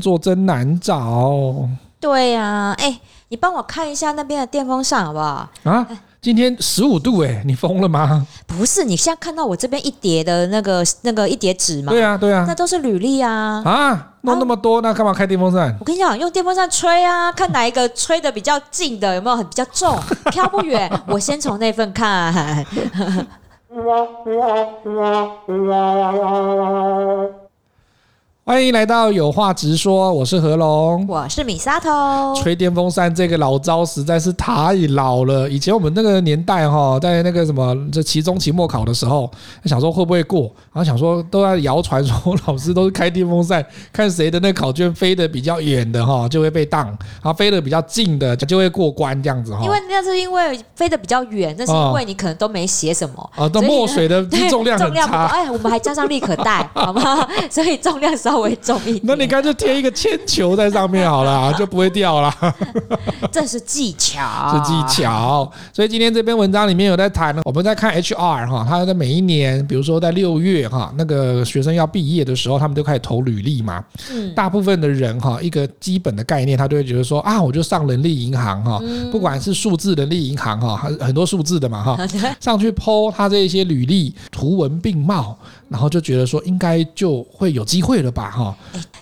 工作真难找。对呀、啊，哎，你帮我看一下那边的电风扇好不好？啊，今天十五度哎，你疯了吗？不是，你现在看到我这边一叠的那个那个一叠纸吗？对啊，对啊，那都是履历啊。啊，弄那么多，啊、那干嘛开电风扇？我跟你讲，用电风扇吹啊，看哪一个 吹的比较近的，有没有很比较重，飘不远。我先从那份看。欢迎来到有话直说，我是何龙，我是米沙头。吹电风扇这个老招实在是太老了。以前我们那个年代哈，在那个什么这期中、期末考的时候，想说会不会过，然后想说都在谣传说老师都是开电风扇，看谁的那考卷飞得比较远的哈就会被当，然后飞得比较近的就会过关这样子哈。因为那是因为飞得比较远，那是因为你可能都没写什么啊，的墨水的重量很差。哎，我们还加上立可带，好吗？所以重量稍微重一点。那你干脆贴一个铅球在上面好了，就不会掉了。这是技巧，是技巧。所以今天这篇文章里面有在谈呢，我们在看 HR 哈，他在每一年，比如说在六月哈，那个学生要毕业的时候，他们都开始投履历嘛。嗯。大部分的人哈，一个基本的概念，他都会觉得说啊，我就上人力银行哈，不管是数字人力银行哈，很很多数字的嘛哈，上去 po 他这些履历，图文并茂，然后就觉得说应该就会有机会了吧哈。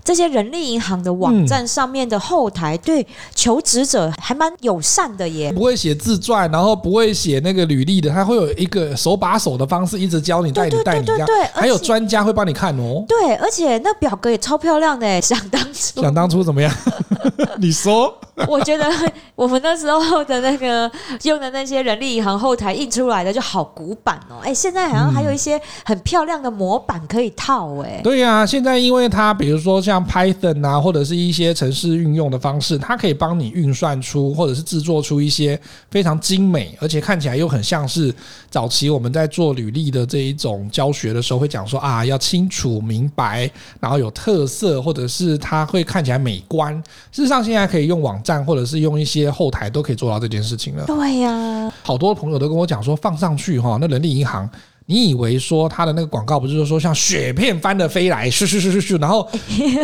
这些人力银行的网站上面的后台对求职者还蛮友善的耶，不会写自传，然后不会写那个履历的，他会有一个手把手的方式一直教你，带你带你这样，还有专家会帮你看哦。对，而且那表格也超漂亮的，想当初想当初怎么样？你说？我觉得 我们那时候的那个用的那些人力银行后台印出来的就好古板哦，哎，现在好像还有一些很漂亮的模板可以套哎。对呀，现在因为它比如说像 Python 啊，或者是一些城市运用的方式，它可以帮你运算出或者是制作出一些非常精美，而且看起来又很像是早期我们在做履历的这一种教学的时候会讲说啊，要清楚明白，然后有特色，或者是它会看起来美观。事实上，现在可以用网站或者是用一些后台都可以做到这件事情了。对呀，好多朋友都跟我讲说，放上去哈，那人力银行。你以为说他的那个广告不是说像雪片般的飞来，咻咻咻咻咻，然后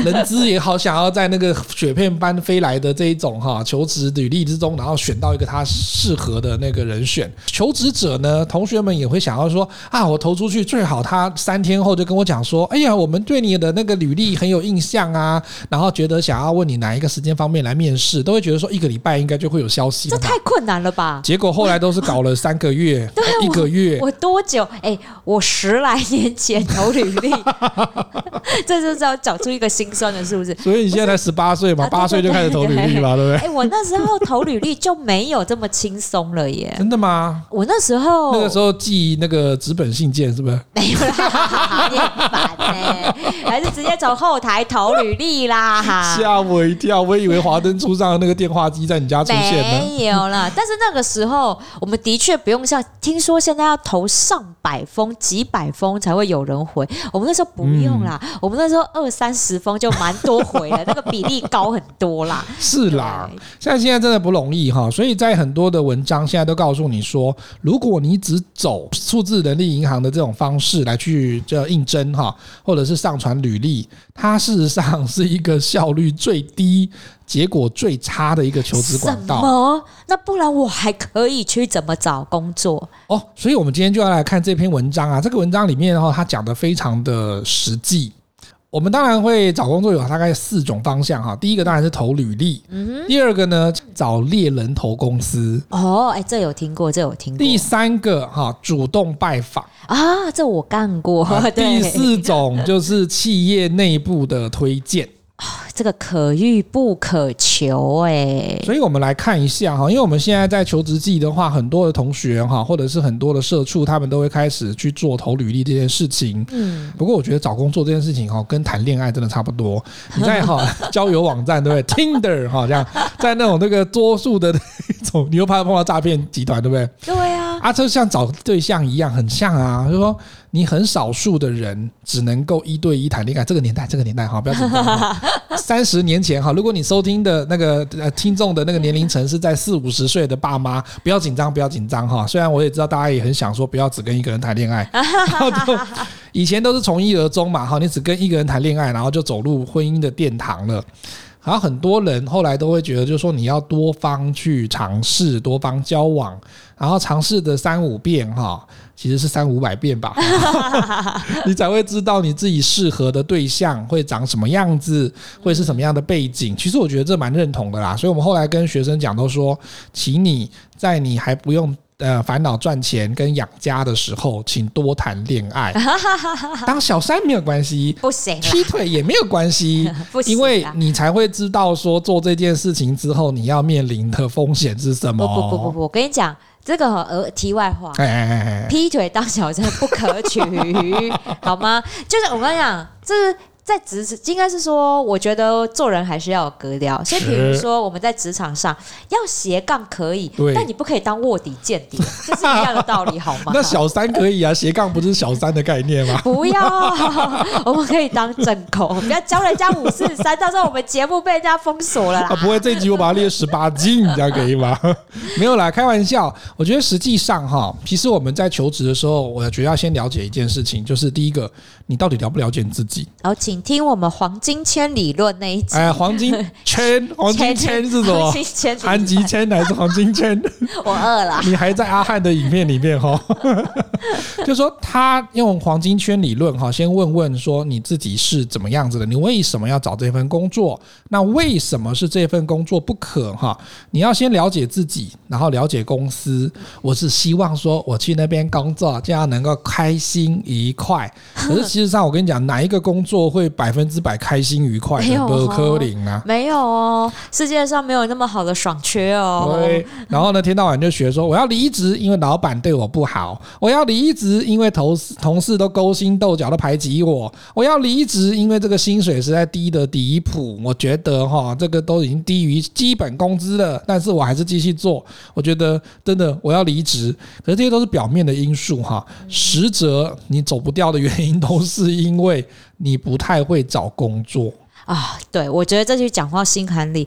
人资也好想要在那个雪片般飞来的这一种哈求职履历之中，然后选到一个他适合的那个人选。求职者呢，同学们也会想要说啊，我投出去最好他三天后就跟我讲说，哎呀，我们对你的那个履历很有印象啊，然后觉得想要问你哪一个时间方面来面试，都会觉得说一个礼拜应该就会有消息。这太困难了吧？结果后来都是搞了三个月，一个月，我多久？哎。我十来年前投履历，这就是要找出一个心酸的，是不是？所以你现在才十八岁嘛，八岁就开始投履历嘛，对不对？哎，我那时候投履历就没有这么轻松了耶。真的吗？我那时候那个时候寄那个纸本信件是不是？没有啦，你很烦呢，还是直接从后台投履历啦？吓我一跳，我以为华灯初上的那个电话机在你家出现呢。没有啦，但是那个时候我们的确不用像，听说现在要投上百封。几百封才会有人回，我们那时候不用啦，嗯、我们那时候二三十封就蛮多回了，那个比例高很多啦。是啦，现在现在真的不容易哈，所以在很多的文章现在都告诉你说，如果你只走数字人力银行的这种方式来去这应征哈，或者是上传履历，它事实上是一个效率最低。结果最差的一个求职管道。什么？那不然我还可以去怎么找工作？哦，所以我们今天就要来看这篇文章啊。这个文章里面，的话，它讲的非常的实际。我们当然会找工作有大概四种方向哈。第一个当然是投履历，嗯哼。第二个呢，找猎人投公司。哦，哎，这有听过，这有听过。第三个哈，主动拜访啊，这我干过。第四种就是企业内部的推荐。这个可遇不可求哎，所以我们来看一下哈，因为我们现在在求职季的话，很多的同学哈，或者是很多的社畜，他们都会开始去做投履历这件事情。嗯，不过我觉得找工作这件事情哈，跟谈恋爱真的差不多。你在哈交友网站对不对？Tinder 哈这样，在那种那个多数的那种，你又怕碰到诈骗集团对不对？对啊，啊，就像找对象一样，很像啊，就是说。你很少数的人只能够一对一谈恋爱。这个年代，这个年代哈，不要紧张。三十年前哈，如果你收听的那个呃听众的那个年龄层是在四五十岁的爸妈，不要紧张，不要紧张哈。虽然我也知道大家也很想说，不要只跟一个人谈恋爱。以前都是从一而终嘛哈，你只跟一个人谈恋爱，然后就走入婚姻的殿堂了。然后很多人后来都会觉得，就是说你要多方去尝试，多方交往，然后尝试的三五遍哈，其实是三五百遍吧，你才会知道你自己适合的对象会长什么样子，会是什么样的背景。其实我觉得这蛮认同的啦，所以我们后来跟学生讲都说，请你在你还不用。呃，烦恼赚钱跟养家的时候，请多谈恋爱。当小三没有关系，不行，劈腿也没有关系，不行，因为你才会知道说做这件事情之后，你要面临的风险是什么。不不不不不，我跟你讲，这个呃，题外话，劈腿当小三不可取，好吗？就是我跟你讲，这是。在职场应该是说，我觉得做人还是要有格调。所以，比如说我们在职场上要斜杠可以，但你不可以当卧底间谍，这是一样的道理，好吗？那小三可以啊，斜杠不是小三的概念吗？不要，我们可以当正宫，不要教人家五四三，到时候我们节目被人家封锁了啦。啊，不会，这一集我把它列十八禁，这样可以吗？没有啦，开玩笑。我觉得实际上哈，其实我们在求职的时候，我觉得要先了解一件事情，就是第一个，你到底了不了解你自己？好，请听我们黄金圈理论那一集。哎，黄金 圈，黄金圈是什么？黄金圈，安吉圈还是黄金圈？我饿了。你还在阿汉的影片里面哈？就说他用黄金圈理论哈，先问问说你自己是怎么样子的？你为什么要找这份工作？那为什么是这份工作不可哈？你要先了解自己，然后了解公司。我是希望说我去那边工作，这样能够开心愉快。可是其实上，我跟你讲，哪一个工作会百分之百开心愉快的？没有哦，没有哦，世界上没有那么好的爽缺哦。对，然后呢，天到晚就学说我要离职，因为老板对我不好；我要离职，因为同事同事都勾心斗角的排挤我；我要离职，因为这个薪水实在低得离谱。我觉得哈，这个都已经低于基本工资了，但是我还是继续做。我觉得真的我要离职，可是这些都是表面的因素哈，实则你走不掉的原因。都是因为你不太会找工作啊！对，我觉得这句讲话心坎里。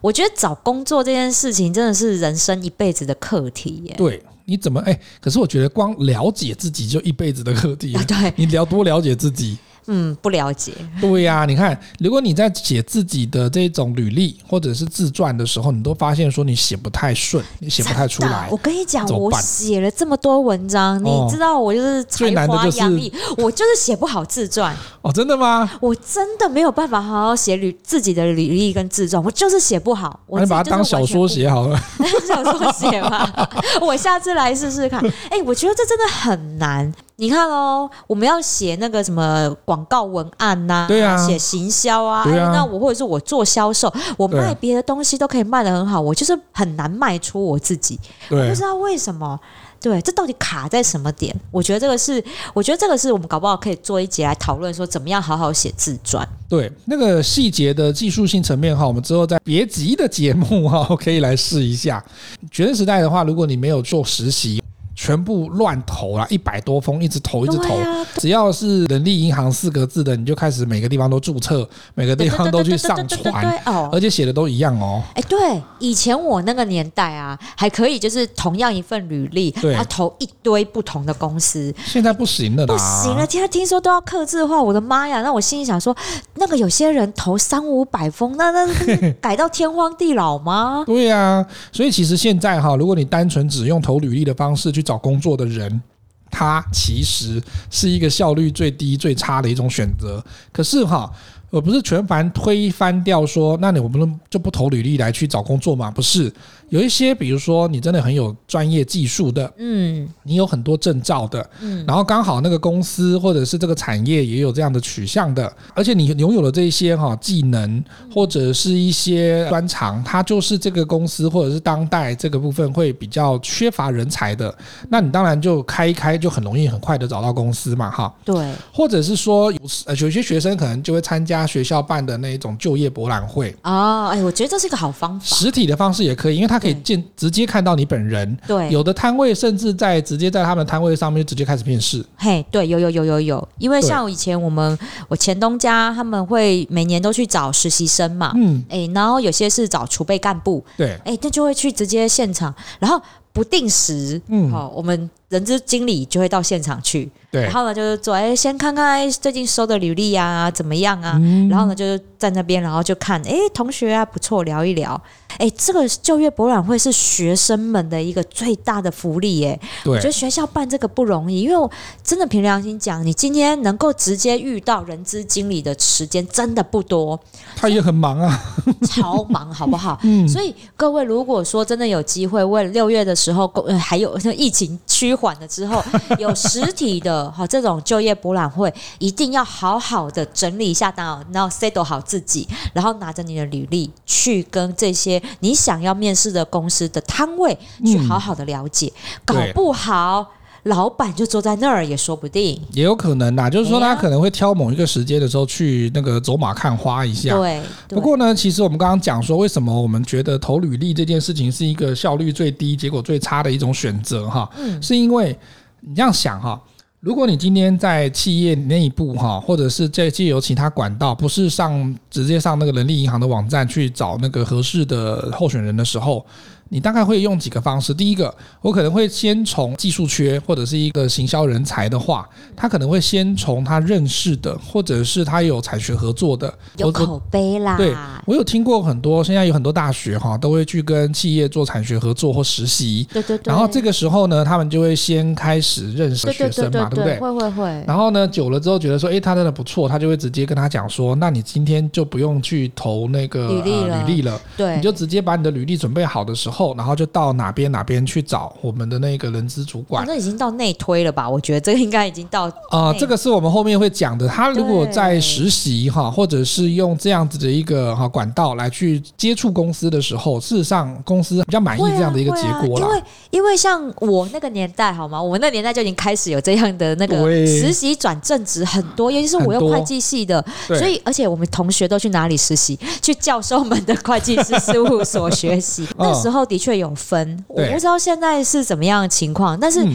我觉得找工作这件事情真的是人生一辈子的课题耶。对，你怎么哎？可是我觉得光了解自己就一辈子的课题。对，你了多了解自己。嗯，不了解。对呀、啊，你看，如果你在写自己的这种履历或者是自传的时候，你都发现说你写不太顺，你写不太出来。我跟你讲，我写了这么多文章，你知道我就是才华洋溢，我就是写不好自传。哦，真的吗？我真的没有办法好好写履自己的履历跟自传，我就是写不好。我你把它当小说写好了，小说写吧。我下次来试试看。哎，我觉得这真的很难。你看哦，我们要写那个什么广告文案呐、啊，对啊，写行销啊，对啊，那我或者是我做销售，我卖别的东西都可以卖得很好，我就是很难卖出我自己，我不知道为什么，对，这到底卡在什么点？我觉得这个是，我觉得这个是我们搞不好可以做一节来讨论，说怎么样好好写自传。对，那个细节的技术性层面哈，我们之后在别集的节目哈，可以来试一下。学生时代的话，如果你没有做实习。全部乱投了，一百多封，一直投，一直投。只要是人力银行四个字的，你就开始每个地方都注册，每个地方都去上传，而且写的都一样哦。哎，对，以前我那个年代啊，还可以，就是同样一份履历，他投一堆不同的公司。现在不行了，不行了，现在听说都要客制化。我的妈呀！那我心里想说，那个有些人投三五百封，那那改到天荒地老吗？对呀，所以其实现在哈，如果你单纯只用投履历的方式去。找工作的人，他其实是一个效率最低、最差的一种选择。可是哈。我不是全盘推翻掉说，那你我们就不投履历来去找工作嘛？不是，有一些比如说你真的很有专业技术的，嗯，你有很多证照的，嗯，然后刚好那个公司或者是这个产业也有这样的取向的，而且你拥有了这些哈技能或者是一些专长，它就是这个公司或者是当代这个部分会比较缺乏人才的，那你当然就开一开就很容易很快的找到公司嘛，哈，对，或者是说有呃有些学生可能就会参加。学校办的那种就业博览会。啊，哎，我觉得这是一个好方法。实体的方式也可以，因为他可以见直接看到你本人。对，有的摊位甚至在直接在他们摊位上面直接开始面试。嘿，对，有有有有有，因为像以前我们我前东家他们会每年都去找实习生嘛，嗯，哎，然后有些是找储备干部，对，哎，那就会去直接现场，然后不定时，嗯，好，我们。人资经理就会到现场去，对，然后呢就是做，哎，先看看哎最近收的履历呀、啊、怎么样啊，嗯、然后呢就是在那边，然后就看，哎，同学啊不错，聊一聊，哎，这个就业博览会是学生们的一个最大的福利，哎，对，我觉得学校办这个不容易，因为我真的凭良心讲，你今天能够直接遇到人资经理的时间真的不多，他也很忙啊，超忙，好不好？嗯，所以各位如果说真的有机会，为了六月的时候，呃，还有疫情趋。缓了之后，有实体的哈这种就业博览会，一定要好好的整理一下，然后然后 settle 好自己，然后拿着你的履历去跟这些你想要面试的公司的摊位去好好的了解，嗯、搞不好老板就坐在那儿也说不定，也有可能呐，就是说他可能会挑某一个时间的时候去那个走马看花一下。对，不过呢，其实我们刚刚讲说，为什么我们觉得投履历这件事情是一个效率最低、结果最差的一种选择哈？嗯，是因为你这样想哈，如果你今天在企业内部哈，或者是在借由其他管道，不是上直接上那个人力银行的网站去找那个合适的候选人的时候。你大概会用几个方式？第一个，我可能会先从技术缺或者是一个行销人才的话，他可能会先从他认识的，或者是他有产学合作的，有口碑啦。对，我有听过很多，现在有很多大学哈都会去跟企业做产学合作或实习。对对对。然后这个时候呢，他们就会先开始认识学生嘛，对不对？会会会。然后呢，久了之后觉得说，诶，他真的不错，他就会直接跟他讲说，那你今天就不用去投那个履历了，呃、履历了，对，你就直接把你的履历准备好的时候，然后就到。哪边哪边去找我们的那个人资主管？那已经到内推了吧？我觉得这个应该已经到啊、呃，这个是我们后面会讲的。他如果在实习哈，或者是用这样子的一个哈管道来去接触公司的时候，事实上公司比较满意这样的一个结果了、啊啊。因为因为像我那个年代好吗？我们那年代就已经开始有这样的那个实习转正职很多，尤其是我又会计系的，所以而且我们同学都去哪里实习？去教授们的会计师事务所学习。那时候的确有分。我不知道现在是怎么样的情况，但是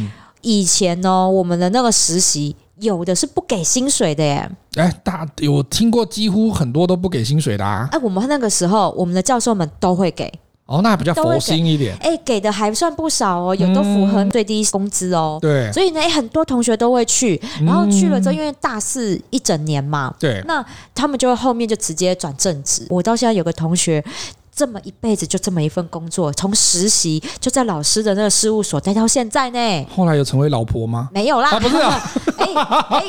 以前呢，我们的那个实习有的是不给薪水的耶。哎，大有听过，几乎很多都不给薪水的啊。哎，我们那个时候，我们的教授们都会给。哦，那比较佛心一点。哎，给的还算不少哦，有都符合最低工资哦。对，所以呢，很多同学都会去，然后去了之后，因为大四一整年嘛，对，那他们就会后面就直接转正职。我到现在有个同学。这么一辈子就这么一份工作，从实习就在老师的那个事务所待到现在呢。后来有成为老婆吗？没有啦，啊、不是啊。哎哎，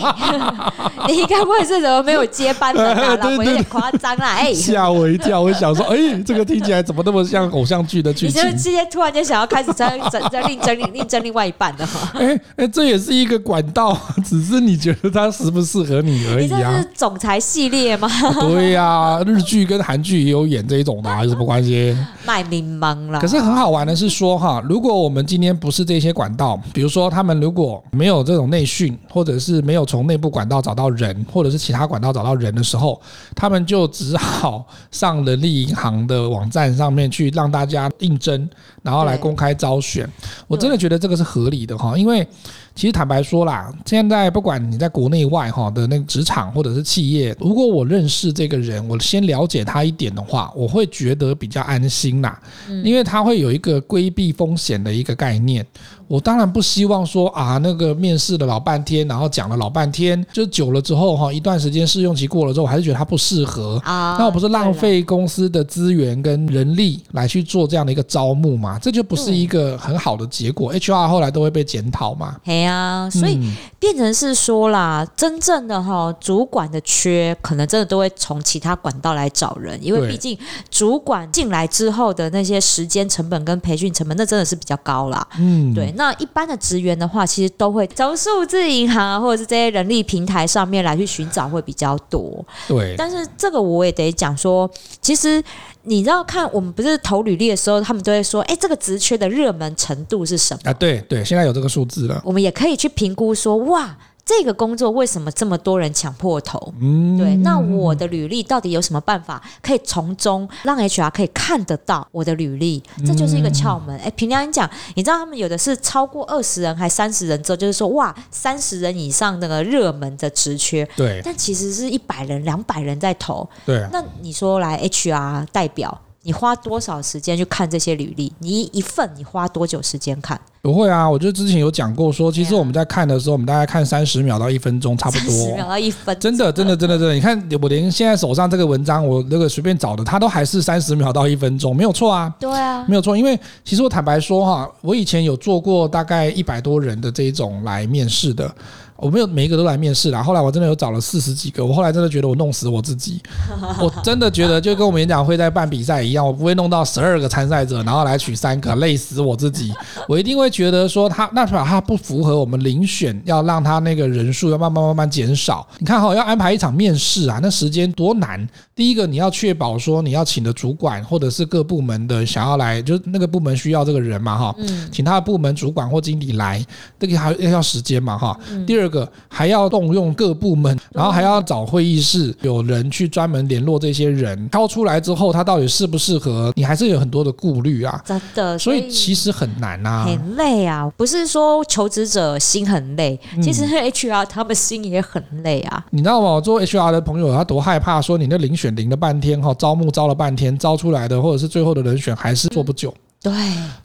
你应该不会是怎么没有接班的啦？老婆有点夸张啦。哎，吓我一跳，我想说，哎，这个听起来怎么那么像偶像剧的剧情？你是不是今天突然间想要开始在在在另争另另争另外一半的哈？哎哎，这也是一个管道，只是你觉得它适不适合你而已啊。你这是总裁系列吗？对呀、啊，日剧跟韩剧也有演这一种的、啊。什么关系？卖柠檬了。可是很好玩的是说哈，如果我们今天不是这些管道，比如说他们如果没有这种内训，或者是没有从内部管道找到人，或者是其他管道找到人的时候，他们就只好上人力银行的网站上面去让大家应征，然后来公开招选。我真的觉得这个是合理的哈，因为。其实坦白说啦，现在不管你在国内外哈的那个职场或者是企业，如果我认识这个人，我先了解他一点的话，我会觉得比较安心啦，因为他会有一个规避风险的一个概念。我当然不希望说啊，那个面试了老半天，然后讲了老半天，就久了之后哈，一段时间试用期过了之后，我还是觉得他不适合啊，那我不是浪费公司的资源跟人力来去做这样的一个招募嘛？这就不是一个很好的结果。HR 后来都会被检讨嘛？嘿呀，所以变成是说啦，真正的哈主管的缺，可能真的都会从其他管道来找人，因为毕竟主管进来之后的那些时间成本跟培训成本，那真的是比较高啦。嗯，对。那一般的职员的话，其实都会从数字银行啊，或者是这些人力平台上面来去寻找，会比较多。对，但是这个我也得讲说，其实你知道，看我们不是投履历的时候，他们都会说，哎，这个职缺的热门程度是什么？啊，对对，现在有这个数字了，我们也可以去评估说，哇。这个工作为什么这么多人抢破头？嗯，对，那我的履历到底有什么办法可以从中让 HR 可以看得到我的履历？这就是一个窍门。哎，凭良心讲，你知道他们有的是超过二十人还三十人之后，就是说哇，三十人以上那个热门的职缺，对，但其实是一百人、两百人在投。对，那你说来 HR 代表，你花多少时间去看这些履历？你一份你花多久时间看？不会啊，我觉得之前有讲过说，其实我们在看的时候，我们大概看三十秒到一分钟，差不多。三十秒到一分，真的，真的，真的，真的。你看，我连现在手上这个文章，我那个随便找的，它都还是三十秒到一分钟，没有错啊。对啊，没有错。因为其实我坦白说哈，我以前有做过大概一百多人的这一种来面试的。我没有每一个都来面试啦，后来我真的有找了四十几个，我后来真的觉得我弄死我自己，我真的觉得就跟我们演讲会在办比赛一样，我不会弄到十二个参赛者，然后来取三个，累死我自己。我一定会觉得说他那他不符合我们遴选，要让他那个人数要慢慢慢慢减少。你看哈，要安排一场面试啊，那时间多难。第一个你要确保说你要请的主管或者是各部门的想要来，就是那个部门需要这个人嘛哈，请他的部门主管或经理来，这个还要要时间嘛哈。第二。这个还要动用各部门，然后还要找会议室有人去专门联络这些人，挑出来之后，他到底适不适合？你还是有很多的顾虑啊，真的，所以其实很难啊，很累啊。不是说求职者心很累，其实 HR 他们心也很累啊。你知道吗？做 HR 的朋友他多害怕，说你那遴选遴了半天哈，招募招了半天，招出来的或者是最后的人选还是做不久。对，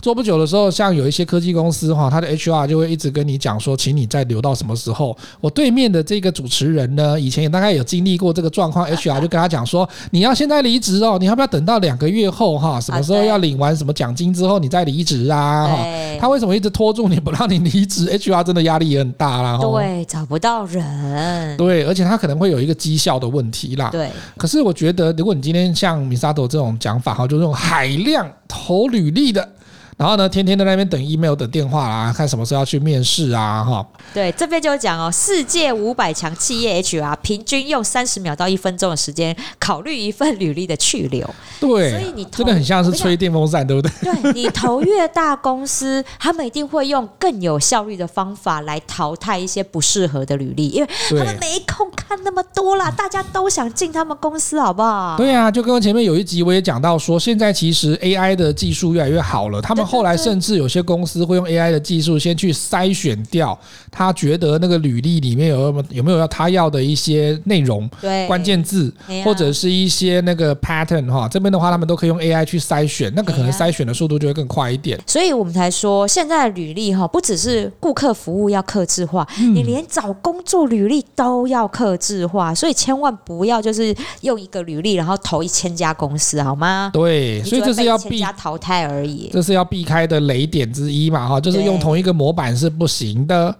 做不久的时候，像有一些科技公司哈，他的 HR 就会一直跟你讲说，请你再留到什么时候。我对面的这个主持人呢，以前也大概有经历过这个状况，HR 就跟他讲说，你要现在离职哦，你要不要等到两个月后哈，什么时候要领完什么奖金之后你再离职啊？哈，他为什么一直拖住你不让你离职？HR 真的压力也很大啦。对，找不到人。对，而且他可能会有一个绩效的问题啦。对。可是我觉得，如果你今天像 Misato 这种讲法哈，就是用海量投履历的。然后呢，天天在那边等 email、等电话啊，看什么时候要去面试啊，哈。对，这边就讲哦，世界五百强企业 HR 平均用三十秒到一分钟的时间考虑一份履历的去留。对，所以你真的很像是吹电风扇，对不对？对，你投越大公司，他们一定会用更有效率的方法来淘汰一些不适合的履历，因为他们没空看那么多啦，大家都想进他们公司，好不好？对啊，就跟我前面有一集我也讲到说，现在其实 AI 的技术越来越好了，他们。后来甚至有些公司会用 AI 的技术先去筛选掉他觉得那个履历里面有有没有要他要的一些内容，对，关键字或者是一些那个 pattern 哈，这边的话他们都可以用 AI 去筛选，那个可能筛选的速度就会更快一点。所以我们才说，现在的履历哈不只是顾客服务要克制化，你连找工作履历都要克制化，所以千万不要就是用一个履历然后投一千家公司好吗？对，所以这是要避淘汰而已，这是要避。避开的雷点之一嘛，哈，就是用同一个模板是不行的。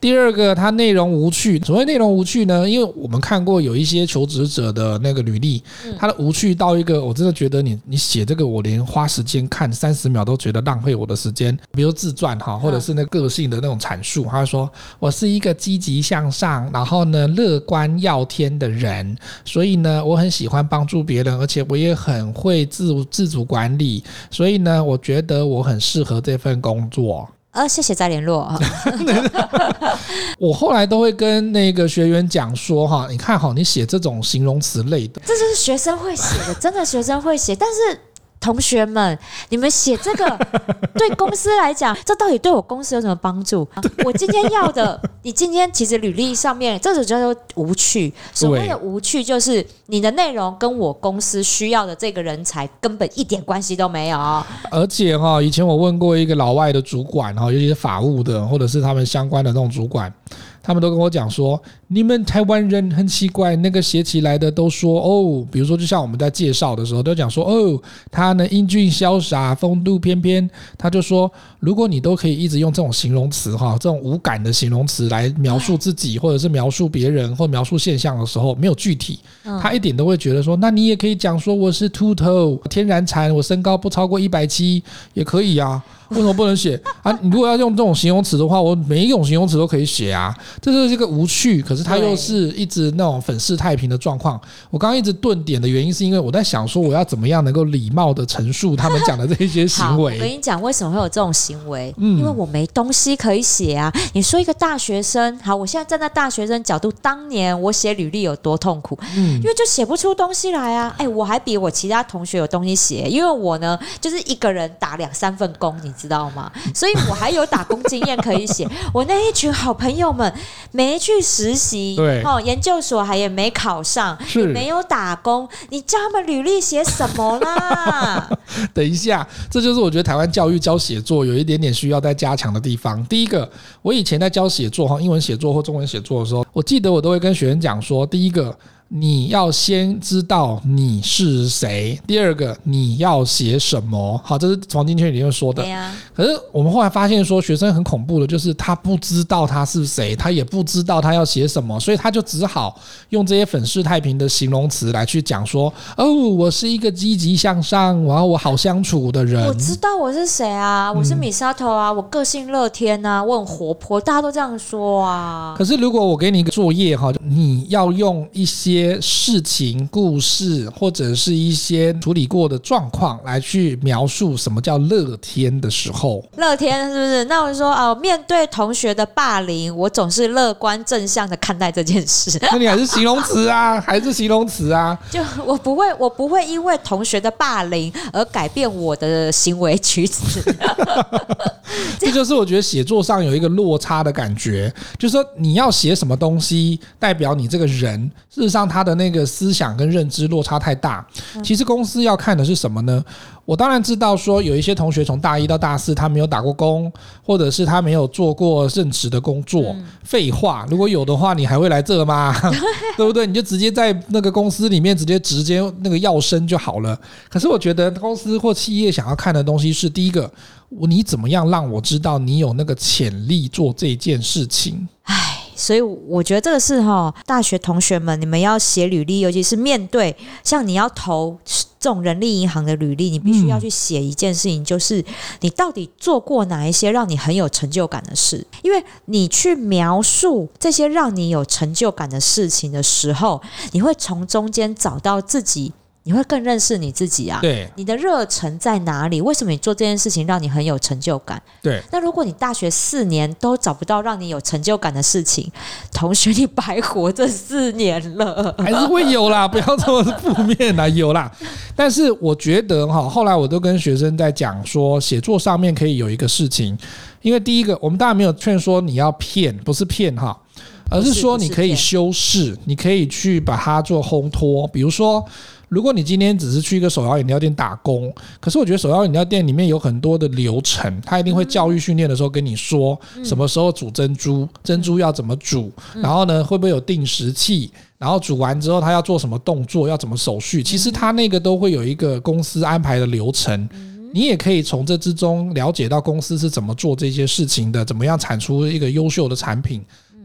第二个，它内容无趣。所谓内容无趣呢，因为我们看过有一些求职者的那个履历，他的无趣到一个，我真的觉得你你写这个，我连花时间看三十秒都觉得浪费我的时间。比如自传哈，或者是那个性的那种阐述，他说我是一个积极向上，然后呢乐观耀天的人，所以呢我很喜欢帮助别人，而且我也很会自自主管理，所以呢我觉得。我很适合这份工作。呃，谢谢再联络啊。我后来都会跟那个学员讲说哈，你看哈，你写这种形容词类的，这就是学生会写的，真的学生会写，但是。同学们，你们写这个 对公司来讲，这到底对我公司有什么帮助？我今天要的，你今天其实履历上面这种叫做无趣。所谓的无趣，就是你的内容跟我公司需要的这个人才根本一点关系都没有。而且哈，以前我问过一个老外的主管哈，尤其是法务的，或者是他们相关的那种主管。他们都跟我讲说，你们台湾人很奇怪，那个写起来的都说哦，比如说就像我们在介绍的时候都讲说哦，他呢英俊潇洒，风度翩翩。他就说，如果你都可以一直用这种形容词哈，这种无感的形容词来描述自己，或者是描述别人，或描述现象的时候，没有具体，他一点都会觉得说，那你也可以讲说我是秃头、天然残，我身高不超过一百七也可以啊。为什么不能写啊？你如果要用这种形容词的话，我每一种形容词都可以写啊。这就是一个无趣，可是它又是一直那种粉饰太平的状况。我刚刚一直顿点的原因，是因为我在想说，我要怎么样能够礼貌的陈述他们讲的这些行为。我跟你讲，为什么会有这种行为？嗯，因为我没东西可以写啊。你说一个大学生，好，我现在站在大学生角度，当年我写履历有多痛苦，嗯，因为就写不出东西来啊。哎，我还比我其他同学有东西写，因为我呢，就是一个人打两三份工，你知道吗？所以我还有打工经验可以写。我那一群好朋友们没去实习，对，哦，研究所还也没考上，也没有打工，你叫他们履历写什么啦？等一下，这就是我觉得台湾教育教写作有一点点需要再加强的地方。第一个，我以前在教写作哈，英文写作或中文写作的时候，我记得我都会跟学生讲说，第一个。你要先知道你是谁，第二个你要写什么？好，这是黄金圈里面说的。可是我们后来发现说，学生很恐怖的，就是他不知道他是谁，他也不知道他要写什么，所以他就只好用这些粉饰太平的形容词来去讲说：哦，我是一个积极向上，然后我好相处的人。我知道我是谁啊，我是米沙头啊，我个性乐天啊，我很活泼，大家都这样说啊。可是如果我给你一个作业哈，你要用一些。些事情、故事，或者是一些处理过的状况，来去描述什么叫乐天的时候，乐天是不是？那我说哦，面对同学的霸凌，我总是乐观正向的看待这件事。那你还是形容词啊，还是形容词啊？就我不会，我不会因为同学的霸凌而改变我的行为举止。这就是我觉得写作上有一个落差的感觉，就是说你要写什么东西，代表你这个人，事实上。他的那个思想跟认知落差太大。其实公司要看的是什么呢？我当然知道说有一些同学从大一到大四他没有打过工，或者是他没有做过正职的工作。废话，如果有的话，你还会来这吗？对不对？你就直接在那个公司里面直接直接那个要升就好了。可是我觉得公司或企业想要看的东西是第一个，你怎么样让我知道你有那个潜力做这件事情？唉。所以我觉得这个是哈，大学同学们，你们要写履历，尤其是面对像你要投这种人力银行的履历，你必须要去写一件事情，就是你到底做过哪一些让你很有成就感的事。因为你去描述这些让你有成就感的事情的时候，你会从中间找到自己。你会更认识你自己啊？对，你的热忱在哪里？为什么你做这件事情让你很有成就感？对。那如果你大学四年都找不到让你有成就感的事情，同学，你白活这四年了。还是会有啦，不要这么负面啦，有啦。但是我觉得哈，后来我都跟学生在讲说，写作上面可以有一个事情，因为第一个，我们当然没有劝说你要骗，不是骗哈，而是说你可以修饰，你可以去把它做烘托，比如说。如果你今天只是去一个手摇饮料店打工，可是我觉得手摇饮料店里面有很多的流程，他一定会教育训练的时候跟你说什么时候煮珍珠，珍珠要怎么煮，然后呢会不会有定时器，然后煮完之后他要做什么动作，要怎么手续，其实他那个都会有一个公司安排的流程，你也可以从这之中了解到公司是怎么做这些事情的，怎么样产出一个优秀的产品。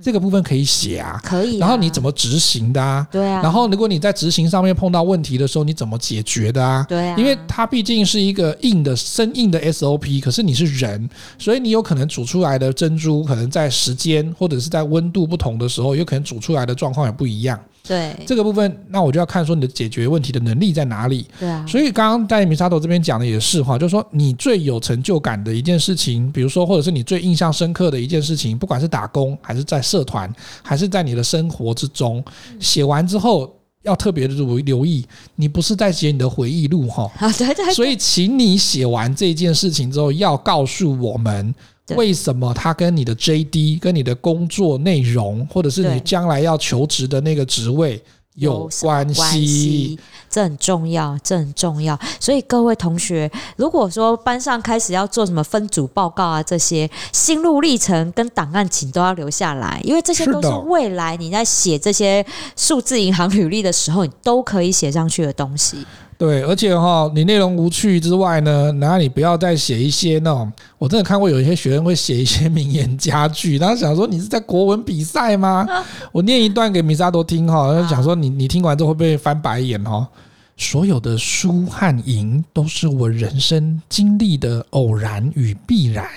这个部分可以写啊，可以。然后你怎么执行的啊？对啊。然后如果你在执行上面碰到问题的时候，你怎么解决的啊？对啊。因为它毕竟是一个硬的、生硬的 SOP，可是你是人，所以你有可能煮出来的珍珠，可能在时间或者是在温度不同的时候，有可能煮出来的状况也不一样。对这个部分，那我就要看说你的解决问题的能力在哪里。对啊，所以刚刚在米沙头这边讲的也是哈，就是说你最有成就感的一件事情，比如说或者是你最印象深刻的一件事情，不管是打工还是在社团，还是在你的生活之中，写完之后要特别的留留意，你不是在写你的回忆录哈。啊，对对。所以，请你写完这件事情之后，要告诉我们。为什么他跟你的 JD、跟你的工作内容，或者是你将来要求职的那个职位有关系？这很重要，这很重要。所以各位同学，如果说班上开始要做什么分组报告啊，这些心路历程跟档案，请都要留下来，因为这些都是未来你在写这些数字银行履历的时候，你都可以写上去的东西。对，而且哈，你内容无趣之外呢，然后你不要再写一些那种，我真的看过有一些学生会写一些名言佳句，然后想说你是在国文比赛吗？我念一段给米沙多听哈，然后想说你你听完之后会不会翻白眼哦？所有的输和赢都是我人生经历的偶然与必然。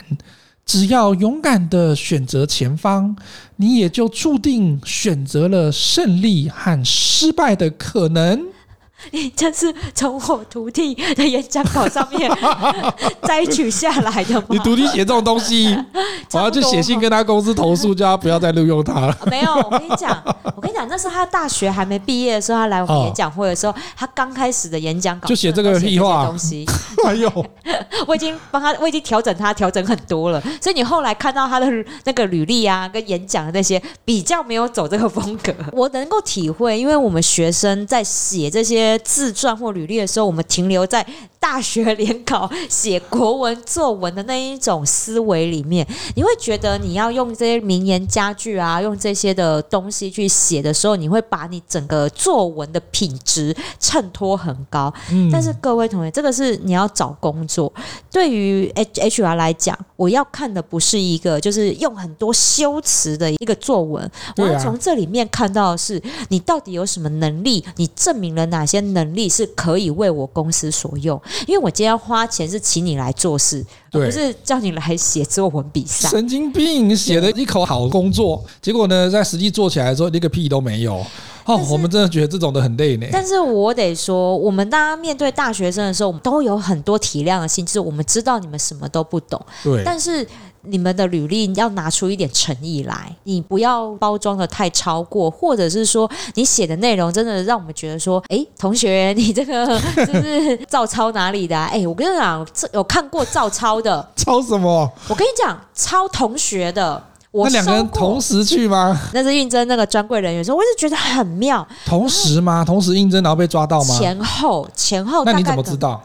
只要勇敢的选择前方，你也就注定选择了胜利和失败的可能。你 这是从我徒弟的演讲稿上面 摘取下来的吗？你徒弟写这种东西，我要去写信跟他公司投诉，叫他不要再录用他了。没有，我跟你讲，我跟你讲，那是他大学还没毕业的时候，他来我们演讲会的时候，他刚开始的演讲稿就写这个屁话东西。哎呦，我已经帮他，我已经调整他，调整很多了。所以你后来看到他的那个履历啊，跟演讲的那些，比较没有走这个风格。我能够体会，因为我们学生在写这些。自传或履历的时候，我们停留在大学联考写国文作文的那一种思维里面，你会觉得你要用这些名言佳句啊，用这些的东西去写的时候，你会把你整个作文的品质衬托很高。嗯，但是各位同学，这个是你要找工作，对于 H HR 来讲，我要看的不是一个就是用很多修辞的一个作文，我要从这里面看到的是你到底有什么能力，你证明了哪些能力是可以为我公司所用。因为我今天要花钱是请你来做事，而不是叫你来写作文比赛。神经病，写了一口好工作，结果呢，在实际做起来的时候，连个屁都没有。哦，我们真的觉得这种的很累呢。但是我得说，我们大家面对大学生的时候，我们都有很多体谅的心，就是我们知道你们什么都不懂。对，但是。你们的履历要拿出一点诚意来，你不要包装的太超过，或者是说你写的内容真的让我们觉得说，哎，同学，你这个 就是照抄哪里的啊？哎，我跟你讲，这有看过照抄的，抄什么？我跟你讲，抄同学的。我那两个人同时去吗？那是应征那个专柜人员说，我一直觉得很妙。同时吗？同时应征然后被抓到吗？前后前后，那你怎么知道？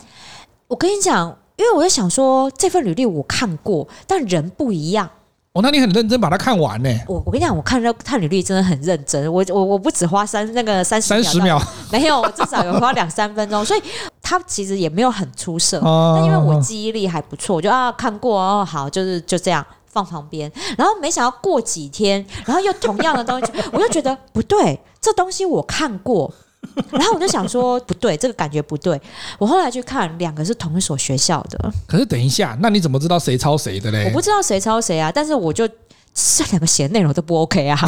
我跟你讲。因为我在想说，这份履历我看过，但人不一样。哦，那你很认真把它看完呢？我我跟你讲，我看那看履历真的很认真。我我我不只花三那个三十三十秒，没有，我至少有花两三分钟。所以他其实也没有很出色。哦，但因为我记忆力还不错，我就啊看过哦，好，就是就这样放旁边。然后没想到过几天，然后又同样的东西，我就觉得不对，这东西我看过。然后我就想说，不对，这个感觉不对。我后来去看，两个是同一所学校的。可是等一下，那你怎么知道谁抄谁的嘞？我不知道谁抄谁啊，但是我就。这两个写的内容都不 OK 啊！